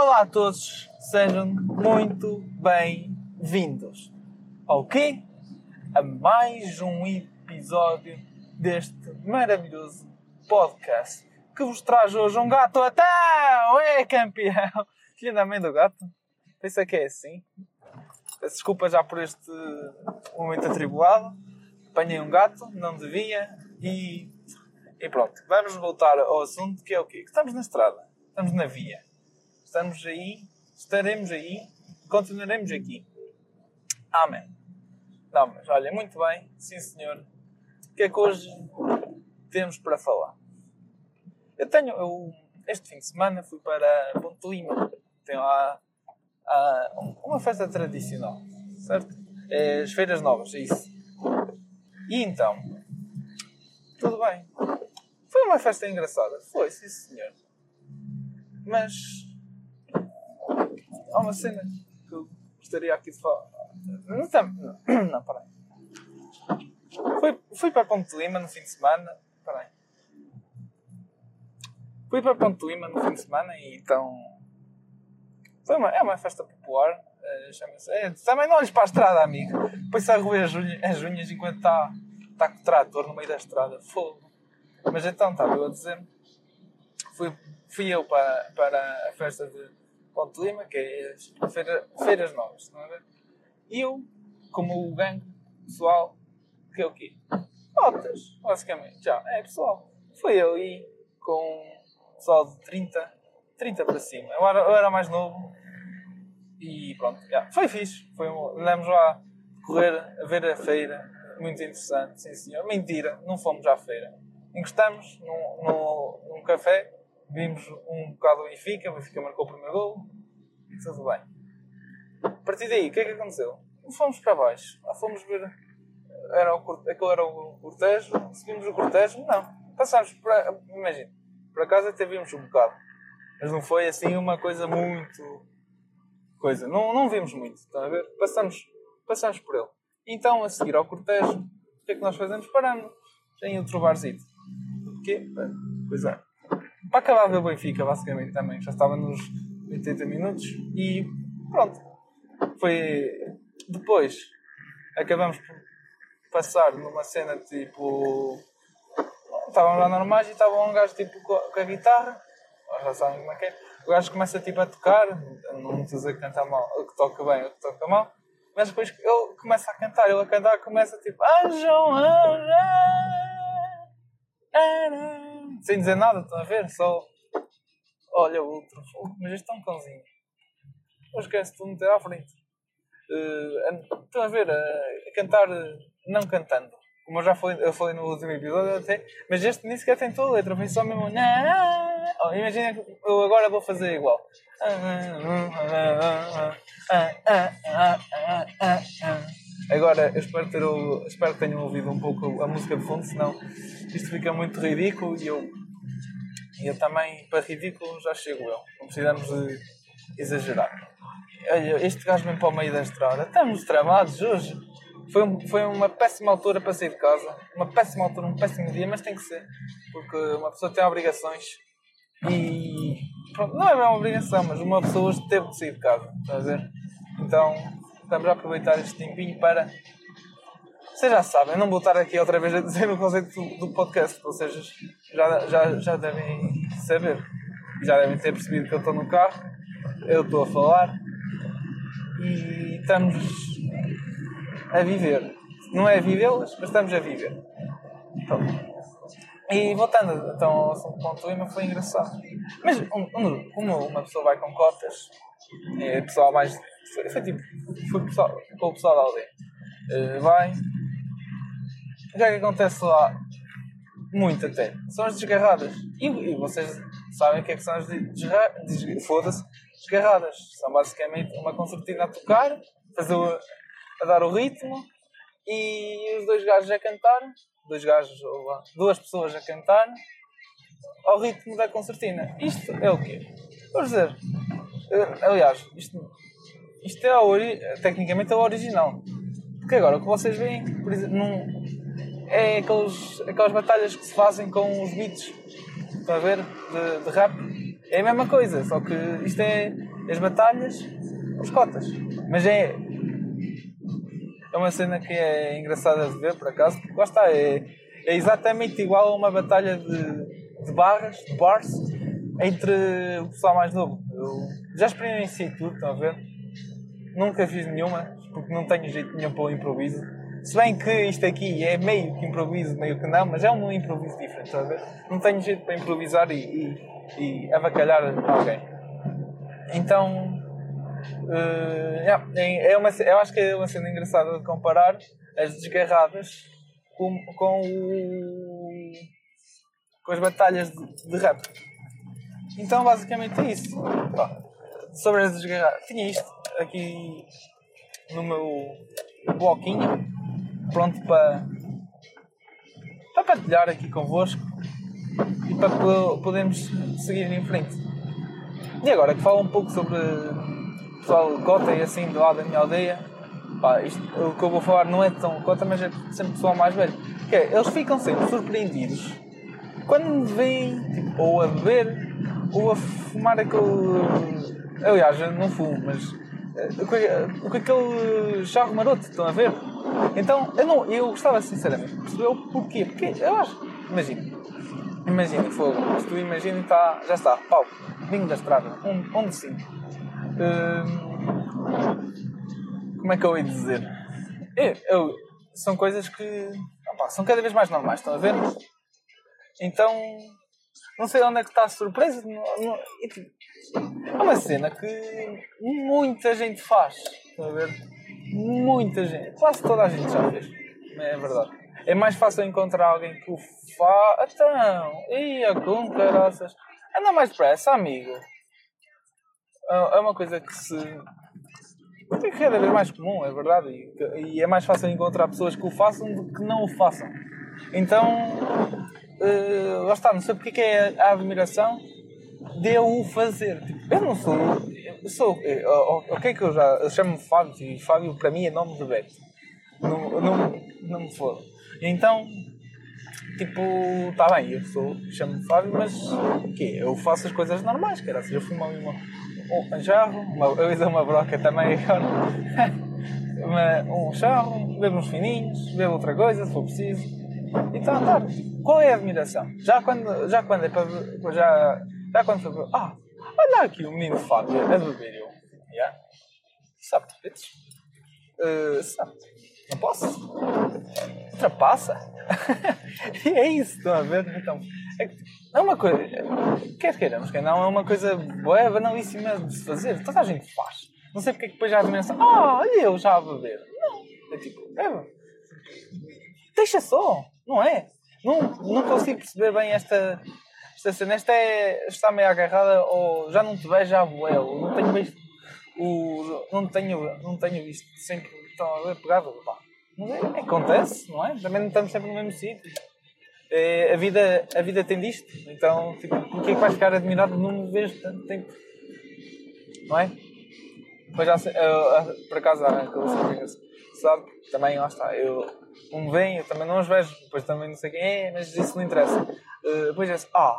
Olá a todos, sejam muito bem-vindos ao quê? A mais um episódio deste maravilhoso podcast que vos traz hoje um gato até é campeão! Filha da mãe do gato? Pensa que é assim. Desculpa já por este momento atribulado. Apanhei um gato, não devia, e, e pronto. Vamos voltar ao assunto que é o quê? Estamos na estrada, estamos na via. Estamos aí, estaremos aí, continuaremos aqui. Amém. Não, mas olha, muito bem, sim senhor. O que é que hoje temos para falar? Eu tenho, eu, este fim de semana fui para Ponte Lima. Tenho lá ah, uma festa tradicional, certo? É as Feiras Novas, é isso. E então, tudo bem. Foi uma festa engraçada, foi, sim senhor. Mas há uma cena que eu gostaria aqui de falar. Não, não, não peraí. Fui, fui para Ponte Lima no fim de semana. Peraí. Fui para Ponte Lima no fim de semana e então. Foi uma, é uma festa popular. Uh, Chama-se. É, também não olhes para a estrada, amigo. Depois a roer as unhas, as unhas enquanto está, está com o trator no meio da estrada. Fogo. Mas então, estava eu a dizer. Fui, fui eu para, para a festa de Ponte Lima, que é feira, Feiras Novas, a ver? E eu, como o gangue pessoal, que é o quê? Botas, basicamente, já, é pessoal. Eu e com pessoal de 30, 30 para cima. Eu era, eu era mais novo e pronto, já. foi fixe. Foi, andamos lá correr a ver a feira, muito interessante, sim senhor. Mentira, não fomos à feira. Encostamos num, num, num café, vimos um bocado do Benfica, o Benfica marcou o primeiro gol e tudo bem. A partir daí, o que é que aconteceu? Fomos para baixo, lá fomos ver. Era o, aquele era o cortejo, seguimos o cortejo, não. Passámos para. Imagina, por acaso até vimos um bocado, mas não foi assim uma coisa muito. coisa. Não, não vimos muito, estão a ver? Passamos, passamos por ele. Então, a seguir ao cortejo, o que é que nós fazemos? Paramos em outro barzito. Porquê? Coisa. É. Para acabar o Benfica, basicamente, também. Já estava nos 80 minutos e pronto. Foi. Depois, acabamos por passar numa cena tipo. Estavam lá normais e estava um gajo tipo com a guitarra. Já sabem como é que é. O gajo começa tipo a tocar, não estou a dizer que canta mal, que toca bem ou que toca mal, mas depois ele começa a cantar, ele a cantar começa tipo Anjão, anjão, sem dizer nada, estão a ver? Só olha o outro, mas este é um cãozinho. Não esquece de meter à frente. Uh, estão a ver? Uh, a cantar, uh, não cantando. Como eu já falei, eu falei no último episódio até, mas este nem sequer tem toda a letra, vem só mesmo. Oh, imagina que eu agora vou fazer igual. Agora, eu espero, ter, espero que tenham ouvido um pouco a música de fundo, senão isto fica muito ridículo e eu, eu também, para ridículo, já chego eu. Não precisamos de exagerar. Olha, este gajo vem para o meio da estrada. Estamos tramados hoje. Foi, foi uma péssima altura para sair de casa. Uma péssima altura, um péssimo dia, mas tem que ser. Porque uma pessoa tem obrigações e. Pronto, não é uma obrigação, mas uma pessoa teve de sair de casa. Está a ver? Então, estamos a aproveitar este tempinho para. Vocês já sabem, não vou estar aqui outra vez a dizer o conceito do, podcast, ou seja, já, já, já devem saber. Já devem ter percebido que eu estou no carro, eu estou a falar e estamos a viver. Não é vivê-las, mas estamos a viver. Então, e voltando então ao assunto ponto Lima, foi engraçado. Mas como uma pessoa vai com cotas, é pessoal mais. Foi, foi tipo. Foi pessoal, com o pessoal da aldeia. Uh, vai. O que é que acontece lá? Muito até. São as desgarradas. E, e vocês sabem o que é que são as desgarradas? Des, Foda-se. Desgarradas. São basicamente uma concertina a tocar, fazer o, a dar o ritmo e os dois gajos a cantar, dois gajos, ou lá, duas pessoas a cantar ao ritmo da concertina. Isto é o quê? Vou dizer, aliás, isto, isto é a tecnicamente é o original. Porque agora o que vocês veem por exemplo, num, é aqueles, aquelas batalhas que se fazem com os beats, estão a ver? De, de rap. é a mesma coisa, só que isto é as batalhas, as cotas. Mas é. É uma cena que é engraçada de ver, por acaso, porque lá está, é, é exatamente igual a uma batalha de, de barras, de bars, entre o pessoal mais novo. Eu já experienciei tudo, estão a ver? Nunca fiz nenhuma, porque não tenho jeito nenhum para o improviso. Se bem que isto aqui é meio que improviso, meio que não, mas é um improviso diferente? Não tenho jeito para improvisar e, e, e avacalhar alguém. Então, uh, yeah, é uma, eu acho que é uma cena engraçada de comparar as desgarradas com, com, o, com as batalhas de, de rap. Então, basicamente é isso. sobre as desgarradas. Tinha isto aqui no meu bloquinho, pronto para, para partilhar aqui convosco e para podermos seguir em frente. E agora que falo um pouco sobre o pessoal cota e assim do lado da minha aldeia, pá, isto, o que eu vou falar não é tão cota, mas é sempre pessoal mais velho. Que é, eles ficam sempre surpreendidos quando me veem tipo, ou a beber ou a fumar aquele. Aliás, eu não fumo, mas. Com aquele charro maroto, estão a ver? Então, eu, não, eu gostava sinceramente de perceber o porquê. Porque eu acho. Imagina. Imagina, fogo. Se tu imagina, tá, já está. Pau. Vinho da estrada. Um, onde sim. Hum, como é que eu ia dizer? Eu, eu, são coisas que opa, são cada vez mais normais, estão a ver? Então, não sei onde é que está a surpresa. Tipo, é uma cena que muita gente faz. Estão a ver? Muita gente. Quase toda a gente já fez. É verdade. É mais fácil encontrar alguém que o faz. Então, ia com caraças. Anda mais depressa, amigo. É, é uma coisa que se. É cada vez mais comum, é verdade. E é mais fácil encontrar pessoas que o façam do que não o façam. Então, uh, lá está, não sei porque é a admiração de o fazer. Eu não sou. Eu sou. Eu, ok, que eu já. Eu chamo-me Fábio e Fábio para mim é nome de Beto. Não, não, não me foda. Então, tipo, está bem, eu sou. Chamo-me Fábio, mas o quê? Eu faço as coisas normais, cara. Se eu fumo uma, um jarro, uma, eu uso uma broca também agora. um charro, bebo uns fininhos, bebo outra coisa se for preciso então, andar. Qual é a admiração? Já quando, já quando é para. Já, já quando foi para. Ah, olha aqui o menino Fábio a beber eu. Yeah? Sabe, bitch? Uh, sabe? Não posso? Ultrapassa? e é isso, estão a ver? Então, é, é uma coisa. Quer queiramos, quer não, é uma coisa boa, banalíssima de se fazer. Toda a gente faz. Não sei porque é que depois já admiração. Ah, olha eu já a beber. Não. É tipo, beba. Deixa só. Não é? Não, não consigo perceber bem esta, esta cena. Esta é, está meio agarrada ou já não te vejo já voel. Não tenho visto o. Não tenho, não tenho visto sempre ver pegado. Pá. Mas é, acontece, não é? Também não estamos sempre no mesmo sítio. É, a, vida, a vida tem disto. Então, tipo, porquê é que vais ficar admirado de não me ver tanto tempo? Não é? Pois já, uh, por acaso, há aquela sabe? Também, lá está. Eu, um vem, eu também não os vejo, depois também não sei quem é, mas isso não interessa. Uh, depois é assim, ah,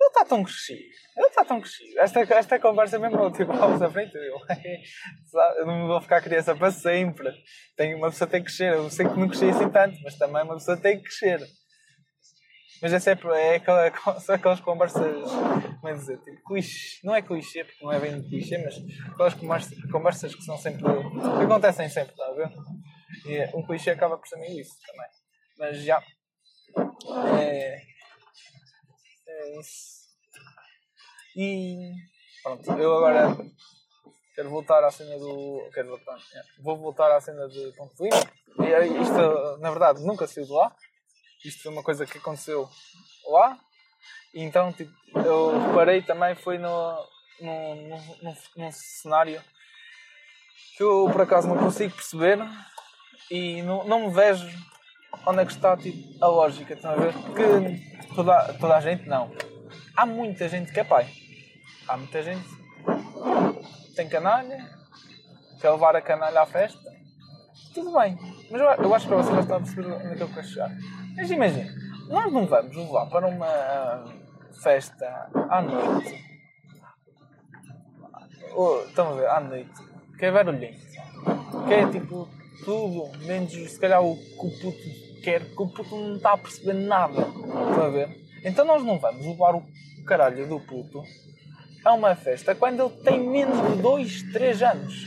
ele está tão crescido, ele está tão crescido. Esta, esta conversa mesmo, tipo, vamos à frente, eu, eu não vou ficar criança para sempre. Tem, uma pessoa tem que crescer, eu sei que não cresci assim tanto, mas também uma pessoa tem que crescer. Mas é sempre, é aquela, são aquelas conversas, como é dizer, tipo, clichê, não é clichê, porque não é bem clichê, mas aquelas conversas, que são sempre, que acontecem sempre, está a ver? E um clichê acaba por ser meio isso também. Mas já. É, é isso. E pronto, eu agora quero voltar à cena do. Quero voltar. É, vou voltar à cena de Ponte Lima. E isto, na verdade, nunca saiu de lá. Isto foi uma coisa que aconteceu lá. E então, tipo, eu reparei também foi no, no, no, num cenário que eu por acaso não consigo perceber e não, não me vejo onde é que está tipo, a lógica, estão a ver? Porque toda, toda a gente não. Há muita gente que é pai. Há muita gente que tem canalha, quer levar a canalha à festa. Tudo bem. Mas eu, acho que vocês já estão a perceber onde é que eu quero chegar. Mas imagina, nós não vamos levar para uma festa à noite oh, estão a ver, à noite, que é barulhento, que é tipo tudo, menos se calhar o que o puto quer, que o puto não está a perceber nada. Estão a ver? Então nós não vamos levar o caralho do puto a uma festa quando ele tem menos de 2, 3 anos.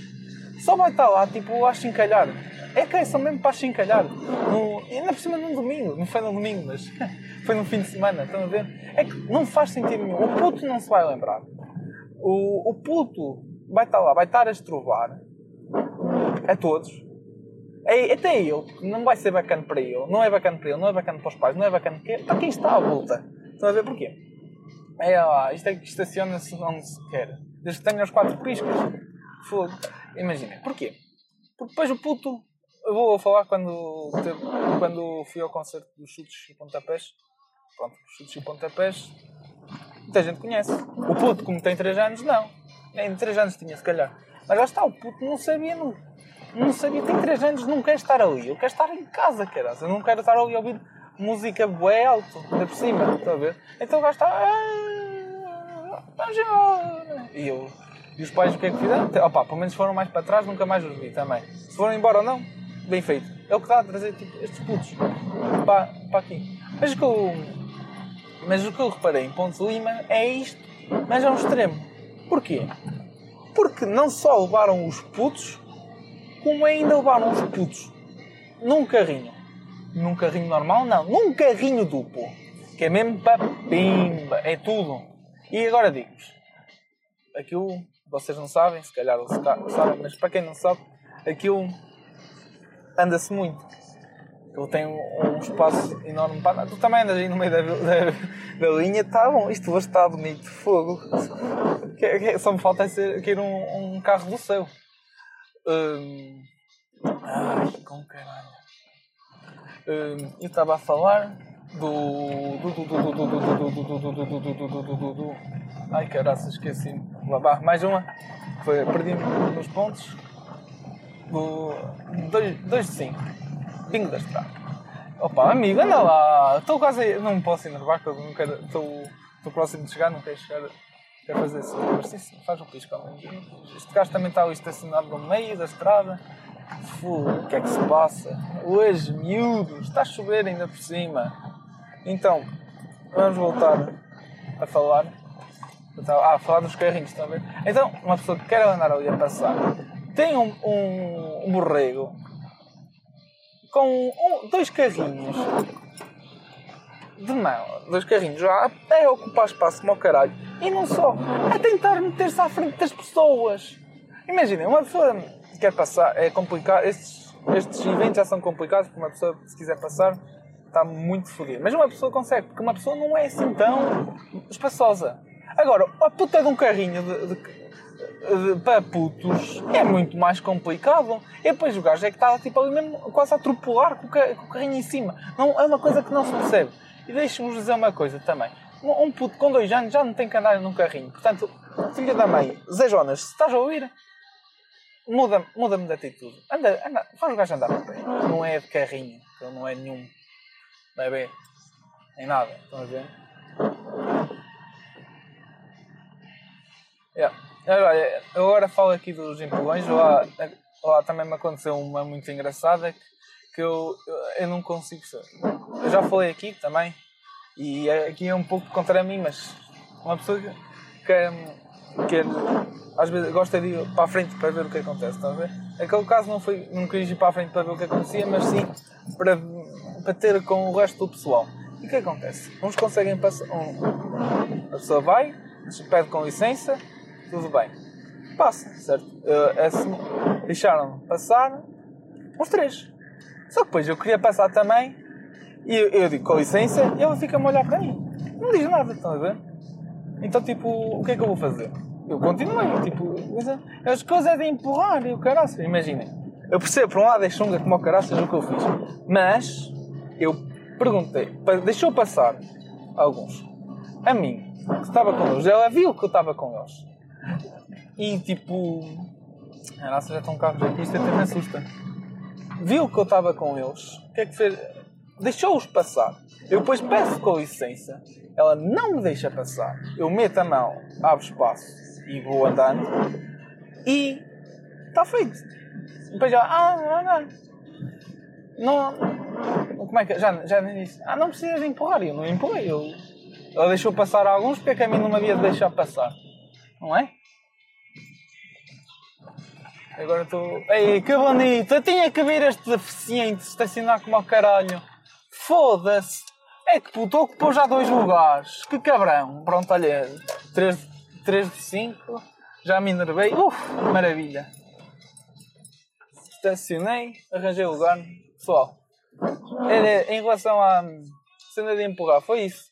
Só vai estar lá, tipo, a chincalhar. É que é só mesmo para chincalhar. No, ainda por cima num domingo. Não foi no domingo, mas foi no fim de semana. Estão a ver? É que não faz sentido nenhum. O puto não se vai lembrar. O, o puto vai estar lá, vai estar a estrovar a todos. É, até ele, não vai ser bacana para ele, não é bacana para ele, não é bacana para os pais, não é bacana para quem, para quem está à volta. Estão a ver porquê? É lá, isto é que estaciona-se onde se quer. Desde que tenha os quatro piscas. Fogo. Imaginem. Porquê? Porque depois o puto. Eu vou falar quando, quando fui ao concerto dos chutes e pontapés. Pronto, chutes e pontapés. Muita gente conhece. O puto, como tem 3 anos, não. Nem 3 anos tinha, se calhar. Mas lá está, o puto não sabia, não, não sabia. Tem 3 anos, não quer estar ali. Eu quero estar em casa, caralho. Eu não quero estar ali a ouvir música bué alto, ainda por cima, está a ver? Então o gajo está. Ah! E eu. E os pais o que é que fizeram? Opa, pelo menos foram mais para trás, nunca mais os vi também. Se foram embora ou não, bem feito. É o que está a trazer tipo, estes putos para, para aqui. Mas o que eu. Mas o que eu reparei em Ponte Lima é isto, mas é um extremo. Porquê? Porque não só levaram os putos, como ainda levaram os putos num carrinho num carrinho normal, não, num carrinho duplo. Que é mesmo para é tudo. E agora digo-vos, aquilo vocês não sabem, se calhar sabem, mas para quem não sabe, aquilo anda-se muito. Ele tem um, um, espaço enorme para andar. Tu também andas aí no meio da, da, da linha, está bom, isto hoje está bonito, fogo. Que, que, só me falta é ser, que ir um, um carro do céu. Hum, ai, com caralho eu estava a falar do. do. do. do. do. do. do. do. do. do. do. do. do. do. Ai caraças, esqueci. Lá vá, mais uma. Foi, perdi nos pontos. Do. 2 de 5. Bingo da estrada. Opa, amigo, anda lá. Estou quase. Não posso enervar, porque eu não quero. Estou próximo de chegar, não quero chegar. Quero fazer sim, sim, faz o pisco ao. Este gajo também está ali estacionado no meio da estrada. o que é que se passa? Hoje, miúdos, está a chover ainda por cima. Então, vamos voltar a falar. Ah, a falar dos carrinhos também. Então, uma pessoa que quer andar ali a passar tem um, um, um borrego com um, dois carrinhos de mão, dois carrinhos já até ocupar espaço como o caralho e não só, a tentar meter-se à frente das pessoas. Imaginem, uma pessoa quer passar, é complicado, estes, estes eventos já são complicados porque uma pessoa, se quiser passar, está muito fodida. Mas uma pessoa consegue, porque uma pessoa não é assim tão espaçosa. Agora, a puta de um carrinho de, de, para putos é muito mais complicado. E depois o gajo é que está tipo, ali mesmo quase a atropelar com o, carrinho em cima. Não, é uma coisa que não se percebe. E deixe-vos dizer uma coisa também. Um puto com dois anos já não tem que andar num carrinho. Portanto, filha da mãe, Zé Jonas, se estás a ouvir, muda-me muda de atitude. Anda, anda, faz o gajo andar a pé. Não é de carrinho, não é nenhum bebê, nem nada. Estão a ver? Yeah. Agora, agora falo aqui dos empurrões. Lá, lá também me aconteceu uma muito engraçada que, eu, eu não consigo. Eu já falei aqui também, e aqui é um pouco contra mim, mas uma pessoa que, que, que às vezes gosta de ir para a frente para ver o que acontece, está a ver? Aquele caso não foi, não quis ir para a frente para ver o que acontecia, mas sim para, para ter com o resto do pessoal. E o que acontece? Uns conseguem passar. Um, a pessoa vai, pede com licença, tudo bem. Passa, certo? Uh, assim, deixaram passar uns três. Só que depois eu queria passar também e eu, eu digo com licença e ela fica-me a olhar para mim. Não diz nada, estão a ver? Então, tipo, o que é que eu vou fazer? Eu continuei, tipo, as coisas é de empurrar e o caraças, imaginem. Eu percebo, por um lado é chunga como o caraças o que eu fiz, mas eu perguntei, deixou passar alguns. A mim, que estava com eles, ela viu que eu estava com eles. E tipo, caraças já estão carros aqui, isto até me assusta. Viu que eu estava com eles, o que é que fez? Deixou-os passar. Eu depois peço com licença, ela não me deixa passar. Eu meto a mão, abro espaço e vou andando. E está feito. Depois já, ah, não, não. não como é que. Já, já disse, ah, não precisas empurrar. Eu não empurrei. Eu, ela deixou passar alguns, porque é que a mim não me havia de deixar passar? Não é? Agora estou. Ei, que bonito! Eu tinha que ver este deficiente estacionar como ao caralho. Foda-se! É que puto, ocupou já dois lugares. Que cabrão! Pronto, olha, 3, 3 de 5. Já me enervei. Uf, maravilha! Estacionei, arranjei lugar. Pessoal, era, em relação à cena de empurrar, foi isso.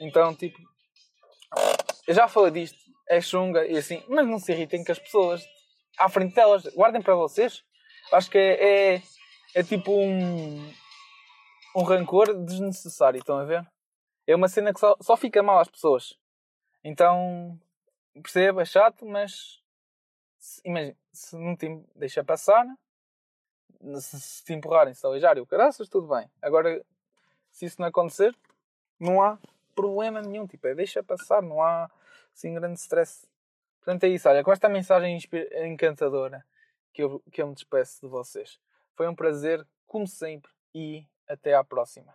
Então, tipo, eu já falei disto, é chunga e assim, mas não se irritem com as pessoas à frente delas, guardem para vocês. Acho que é, é, é tipo um, um rancor desnecessário, estão a ver? É uma cena que só, só fica mal às pessoas. Então, percebo, é chato, mas imagina, se não te deixa passar, se, se te empurrarem, se aleijarem o caraças, tudo bem. Agora, se isso não acontecer, não há problema nenhum. Tipo, é deixa passar, não há assim grande stress. Portanto, é isso. Olha, com esta mensagem encantadora que eu, que eu me despeço de vocês. Foi um prazer, como sempre, e até à próxima.